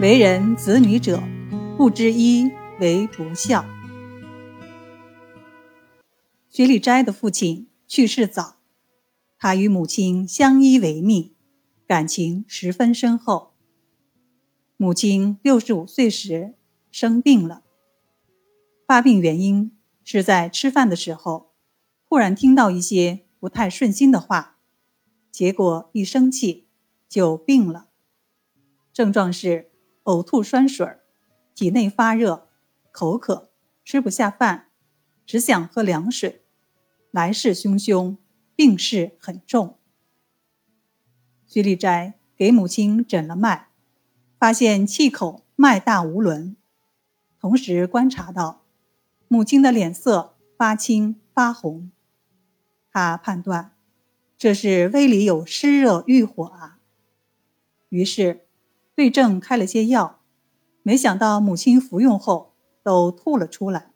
为人子女者，不知一为不孝。薛立斋的父亲去世早，他与母亲相依为命，感情十分深厚。母亲六十五岁时生病了，发病原因是在吃饭的时候，忽然听到一些不太顺心的话，结果一生气就病了。症状是呕吐酸水体内发热、口渴、吃不下饭，只想喝凉水。来势汹汹，病势很重。徐立斋给母亲诊了脉，发现气口脉大无伦，同时观察到母亲的脸色发青发红，他判断这是胃里有湿热郁火啊。于是对症开了些药，没想到母亲服用后都吐了出来。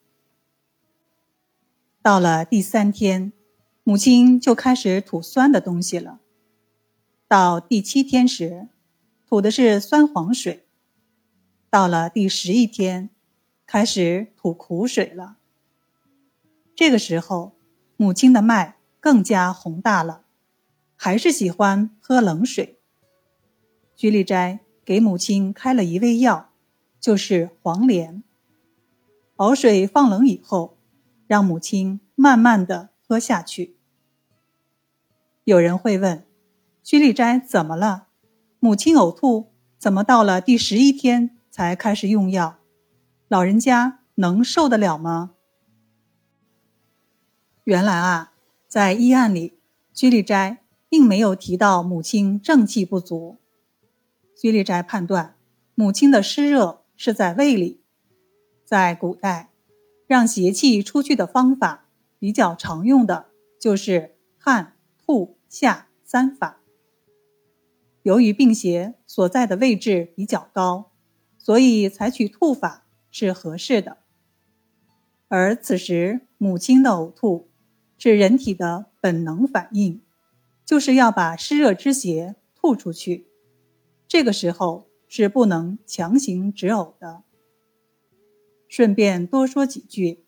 到了第三天，母亲就开始吐酸的东西了。到第七天时，吐的是酸黄水；到了第十一天，开始吐苦水了。这个时候，母亲的脉更加宏大了，还是喜欢喝冷水。居立斋给母亲开了一味药，就是黄连。熬水放冷以后。让母亲慢慢的喝下去。有人会问：薛立斋怎么了？母亲呕吐，怎么到了第十一天才开始用药？老人家能受得了吗？原来啊，在医案里，薛立斋并没有提到母亲正气不足。薛立斋判断，母亲的湿热是在胃里。在古代。让邪气出去的方法比较常用的就是汗、吐、下三法。由于病邪所在的位置比较高，所以采取吐法是合适的。而此时母亲的呕吐是人体的本能反应，就是要把湿热之邪吐出去，这个时候是不能强行止呕的。顺便多说几句，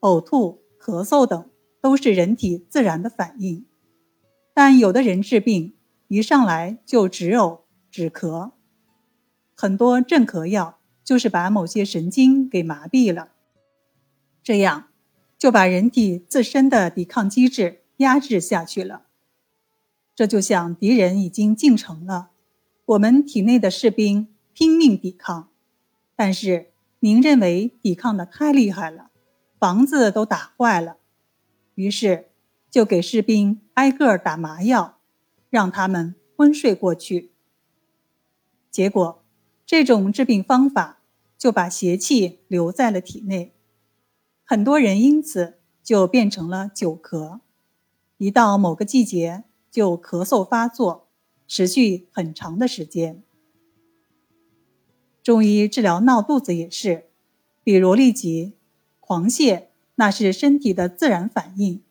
呕吐、咳嗽等都是人体自然的反应，但有的人治病一上来就止呕、止咳，很多镇咳药就是把某些神经给麻痹了，这样就把人体自身的抵抗机制压制下去了。这就像敌人已经进城了，我们体内的士兵拼命抵抗，但是。您认为抵抗的太厉害了，房子都打坏了，于是就给士兵挨个打麻药，让他们昏睡过去。结果，这种治病方法就把邪气留在了体内，很多人因此就变成了久咳，一到某个季节就咳嗽发作，持续很长的时间。中医治疗闹肚子也是，比如痢疾、狂泻，那是身体的自然反应，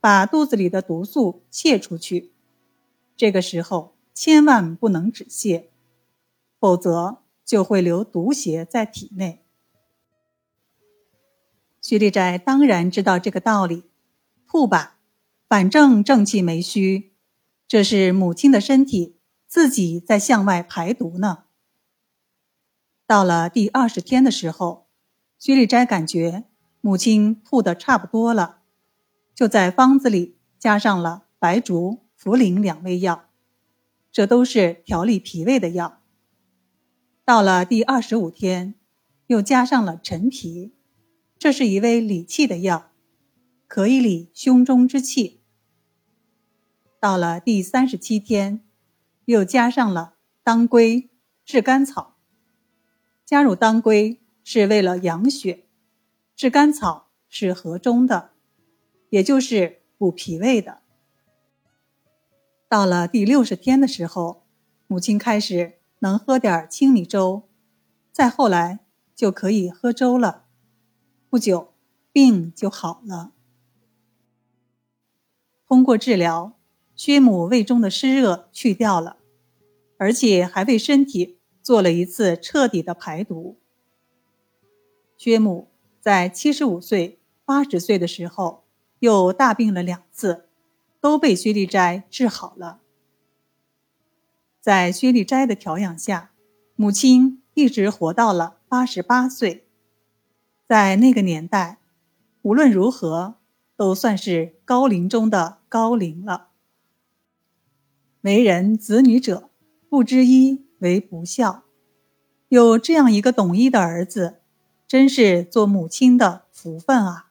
把肚子里的毒素泄出去。这个时候千万不能止泻，否则就会留毒邪在体内。徐立斋当然知道这个道理，吐吧，反正正气没虚，这是母亲的身体自己在向外排毒呢。到了第二十天的时候，徐立斋感觉母亲吐的差不多了，就在方子里加上了白术、茯苓两味药，这都是调理脾胃的药。到了第二十五天，又加上了陈皮，这是一味理气的药，可以理胸中之气。到了第三十七天，又加上了当归、炙甘草。加入当归是为了养血，炙甘草是和中的，也就是补脾胃的。到了第六十天的时候，母亲开始能喝点青米粥，再后来就可以喝粥了。不久，病就好了。通过治疗，薛母胃中的湿热去掉了，而且还为身体。做了一次彻底的排毒。薛母在七十五岁、八十岁的时候，又大病了两次，都被薛立斋治好了。在薛立斋的调养下，母亲一直活到了八十八岁。在那个年代，无论如何都算是高龄中的高龄了。为人子女者，不知医为不孝。有这样一个懂医的儿子，真是做母亲的福分啊！